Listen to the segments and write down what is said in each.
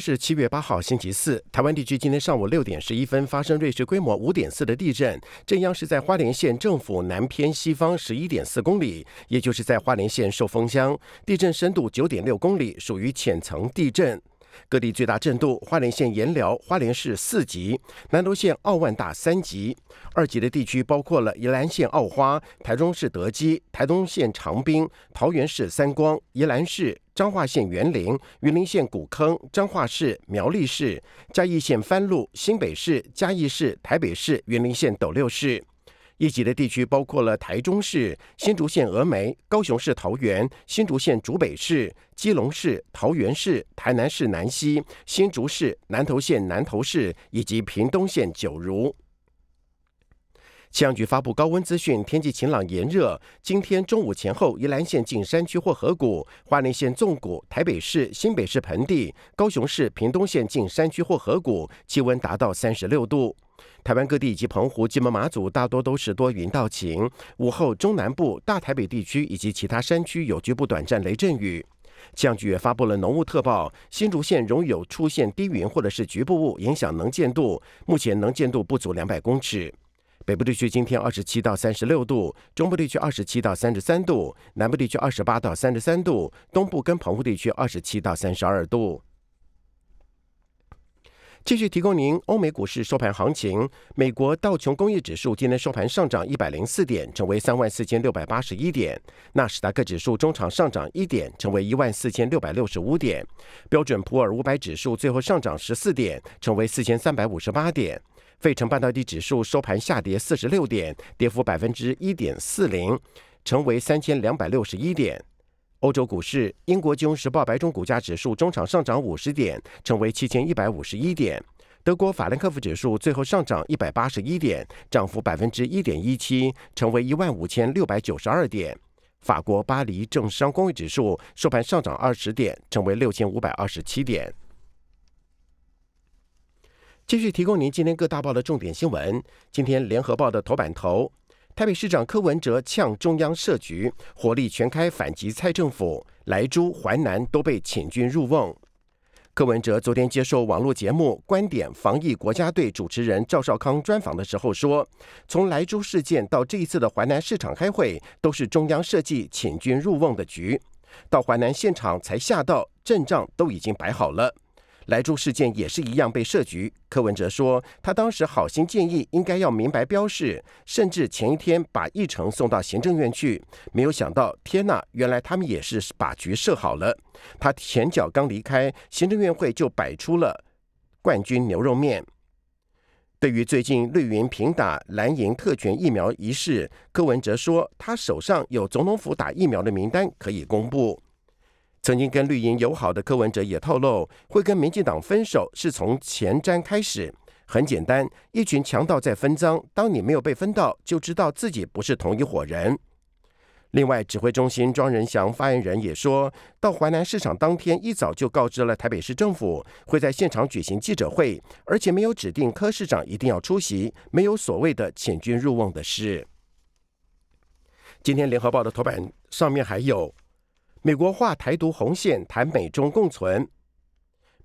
是七月八号，星期四。台湾地区今天上午六点十一分发生瑞士规模五点四的地震，震央是在花莲县政府南偏西方十一点四公里，也就是在花莲县寿丰乡。地震深度九点六公里，属于浅层地震。各地最大震度：花莲县盐寮、花莲市四级，南投县澳万大三级。二级的地区包括了宜兰县澳花、台中市德基、台东县长滨、桃园市三光、宜兰市、彰化县园林、云林县古坑、彰化市、苗栗市、嘉义县番路、新北市、嘉义市、台北市、云林县斗六市。一级的地区包括了台中市、新竹县峨眉、高雄市桃园、新竹县竹北市、基隆市、桃园市、台南市南西、新竹市、南投县南投市以及屏东县九如。气象局发布高温资讯，天气晴朗炎热。今天中午前后，宜兰县近山区或河谷、花莲县纵谷、台北市、新北市盆地、高雄市、屏东县近山区或河谷，气温达到三十六度。台湾各地以及澎湖、金门、马祖大多都是多云到晴。午后中南部、大台北地区以及其他山区有局部短暂雷阵雨。气象局也发布了浓雾特报，新竹县容有出现低云或者是局部雾，影响能见度。目前能见度不足两百公尺。北部地区今天二十七到三十六度，中部地区二十七到三十三度，南部地区二十八到三十三度，东部跟澎湖地区二十七到三十二度。继续提供您欧美股市收盘行情。美国道琼工业指数今天收盘上涨一百零四点，成为三万四千六百八十一点。纳斯达克指数中场上涨一点，成为一万四千六百六十五点。标准普尔五百指数最后上涨十四点，成为四千三百五十八点。费城半导体指数收盘下跌四十六点，跌幅百分之一点四零，成为三千两百六十一点。欧洲股市，英国金融时报白种股价指数中场上涨五十点，成为七千一百五十一点。德国法兰克福指数最后上涨一百八十一点，涨幅百分之一点一七，成为一万五千六百九十二点。法国巴黎政商工业指数收盘上涨二十点，成为六千五百二十七点。继续提供您今天各大报的重点新闻。今天联合报的头版头。台北市长柯文哲呛中央设局，火力全开反击蔡政府，莱州、淮南都被请军入瓮。柯文哲昨天接受网络节目《观点防疫国家队》主持人赵少康专访的时候说，从莱州事件到这一次的淮南市场开会，都是中央设计请军入瓮的局，到淮南现场才下到阵仗都已经摆好了。莱猪事件也是一样被设局。柯文哲说，他当时好心建议，应该要明白标示，甚至前一天把议程送到行政院去。没有想到，天呐，原来他们也是把局设好了。他前脚刚离开行政院会，就摆出了冠军牛肉面。对于最近绿云平打蓝营特权疫苗一事，柯文哲说，他手上有总统府打疫苗的名单可以公布。曾经跟绿营友好的柯文哲也透露，会跟民进党分手是从前瞻开始。很简单，一群强盗在分赃，当你没有被分到，就知道自己不是同一伙人。另外，指挥中心庄仁祥发言人也说到，淮南市场当天一早就告知了台北市政府，会在现场举行记者会，而且没有指定柯市长一定要出席，没有所谓的遣军入瓮的事。今天联合报的头版上面还有。美国画台独红线，谈美中共存。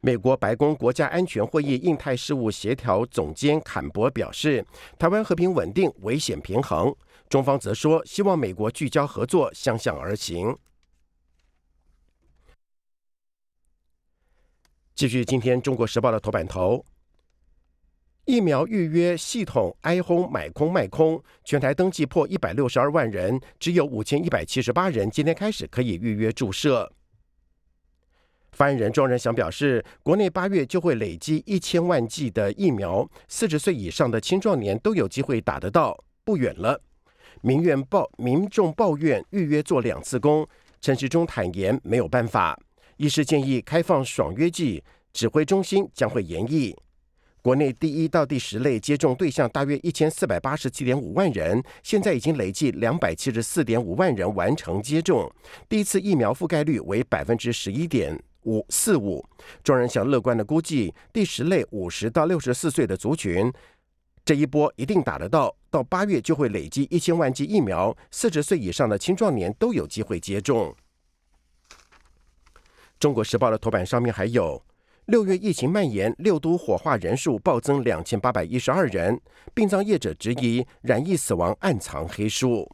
美国白宫国家安全会议印太事务协调总监坎伯表示，台湾和平稳定危险平衡。中方则说，希望美国聚焦合作，相向而行。继续，今天《中国时报》的头版头。疫苗预约系统哀轰买空卖空，全台登记破一百六十二万人，只有五千一百七十八人今天开始可以预约注射。发言人庄仁祥表示，国内八月就会累积一千万剂的疫苗，四十岁以上的青壮年都有机会打得到，不远了。民怨报民众抱怨预约做两次工，陈时中坦言没有办法，医师建议开放爽约剂，指挥中心将会研议。国内第一到第十类接种对象大约一千四百八十七点五万人，现在已经累计两百七十四点五万人完成接种，第一次疫苗覆盖率为百分之十一点五四五。众人想乐观的估计，第十类五十到六十四岁的族群，这一波一定打得到，到八月就会累计一千万剂疫苗，四十岁以上的青壮年都有机会接种。中国时报的头版上面还有。六月疫情蔓延，六都火化人数暴增两千八百一十二人。殡葬业者质疑染疫死亡暗藏黑数。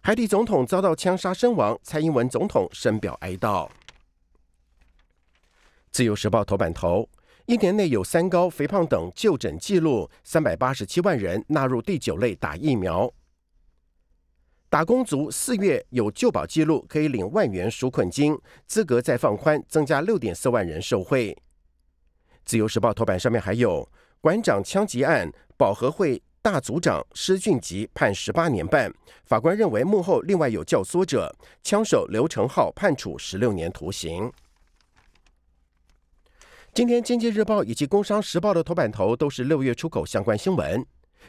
海底总统遭到枪杀身亡，蔡英文总统深表哀悼。自由时报头版头：一年内有三高、肥胖等就诊记录，三百八十七万人纳入第九类打疫苗。打工族四月有旧保记录，可以领万元纾困金，资格再放宽，增加六点四万人受惠。自由时报头版上面还有馆长枪击案，保和会大组长施俊吉判十八年半，法官认为幕后另外有教唆者，枪手刘成浩判处十六年徒刑。今天经济日报以及工商时报的头版头都是六月出口相关新闻。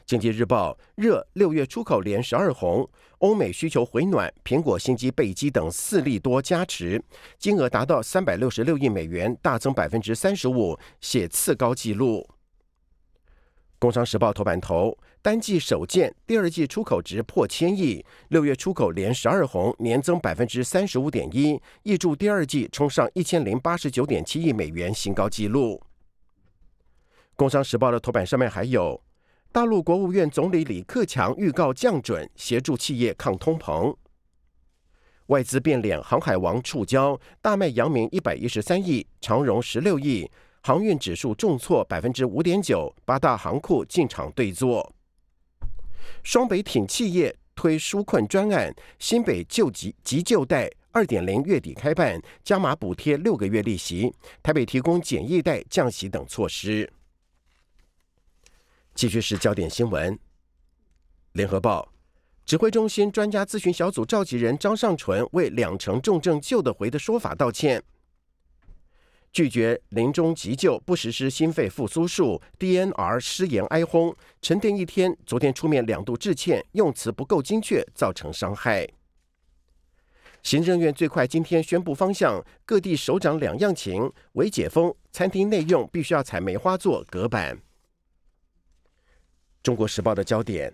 经济日报热六月出口连十二红，欧美需求回暖，苹果新机备机等四例多加持，金额达到三百六十六亿美元，大增百分之三十五，写次高纪录。工商时报头版头单季首见，第二季出口值破千亿，六月出口连十二红，年增百分之三十五点一，预祝第二季冲上一千零八十九点七亿美元新高纪录。工商时报的头版上面还有。大陆国务院总理李克强预告降准，协助企业抗通膨。外资变脸，航海王触礁，大卖阳明一百一十三亿，长荣十六亿，航运指数重挫百分之五点九，八大航库进场对坐。双北挺企业推纾困专案，新北救急急救贷二点零月底开办，加码补贴六个月利息，台北提供简易贷降息等措施。继续是焦点新闻。联合报指挥中心专家咨询小组召集人张尚纯为两成重症救得回的说法道歉，拒绝临终急救不实施心肺复苏术，DNR 失言哀轰，沉淀一天，昨天出面两度致歉，用词不够精确，造成伤害。行政院最快今天宣布方向，各地首长两样情，为解封，餐厅内用必须要采梅花座隔板。中国时报的焦点：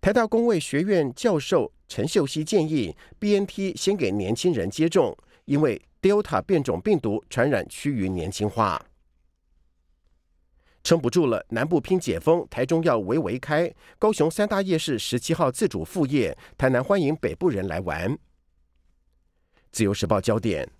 台大工卫学院教授陈秀熙建议，BNT 先给年轻人接种，因为 Delta 变种病毒传染趋于年轻化。撑不住了，南部拼解封，台中要围围开，高雄三大夜市十七号自主复业，台南欢迎北部人来玩。自由时报焦点：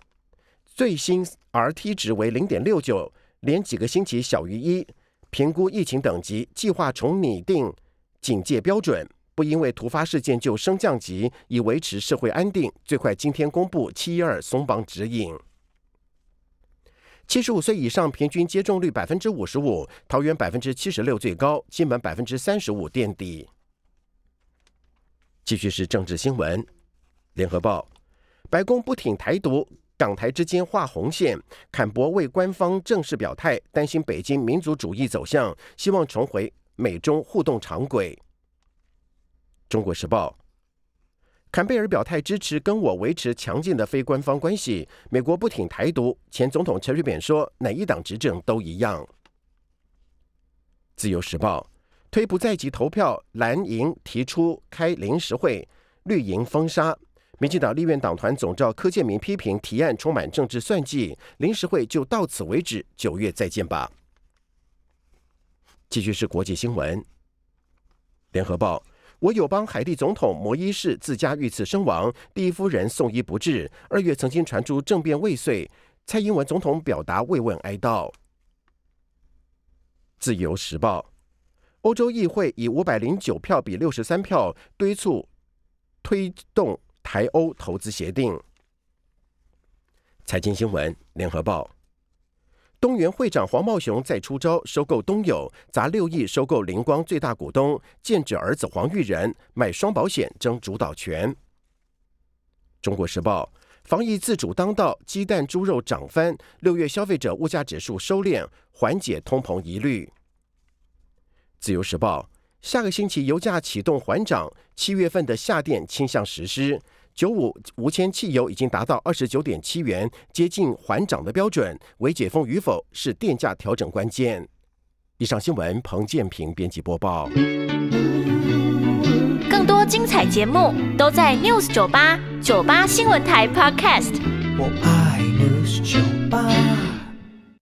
最新 RT 值为零点六九，连几个星期小于一。评估疫情等级，计划重拟定警戒标准，不因为突发事件就升降级，以维持社会安定。最快今天公布七一二松绑指引。七十五岁以上平均接种率百分之五十五，桃园百分之七十六最高，金门百分之三十五垫底。继续是政治新闻，联合报，白宫不挺台独。港台之间画红线，坎博为官方正式表态，担心北京民族主义走向，希望重回美中互动常轨。中国时报，坎贝尔表态支持跟我维持强劲的非官方关系，美国不挺台独。前总统陈水扁说，哪一党执政都一样。自由时报，推不在籍投票，蓝营提出开临时会，绿营封杀。民进党立院党团总召柯建明批评提案充满政治算计，临时会就到此为止，九月再见吧。继续是国际新闻，联合报：我友邦海地总统摩伊士自家遇刺身亡，第一夫人送医不治。二月曾经传出政变未遂，蔡英文总统表达慰问哀悼。自由时报：欧洲议会以五百零九票比六十三票敦促推动。台欧投资协定。财经新闻，联合报。东元会长黄茂雄再出招，收购东友，砸六亿收购灵光最大股东，剑指儿子黄玉仁，买双保险争主导权。中国时报，防疫自主当道，鸡蛋、猪肉涨翻，六月消费者物价指数收敛，缓解通膨疑虑。自由时报。下个星期油价启动缓涨，七月份的下电倾向实施。九五无铅汽油已经达到二十九点七元，接近缓涨的标准。为解封与否是电价调整关键。以上新闻，彭建平编辑播报。更多精彩节目都在 News 九八九八新闻台 Podcast。我爱 News 酒吧。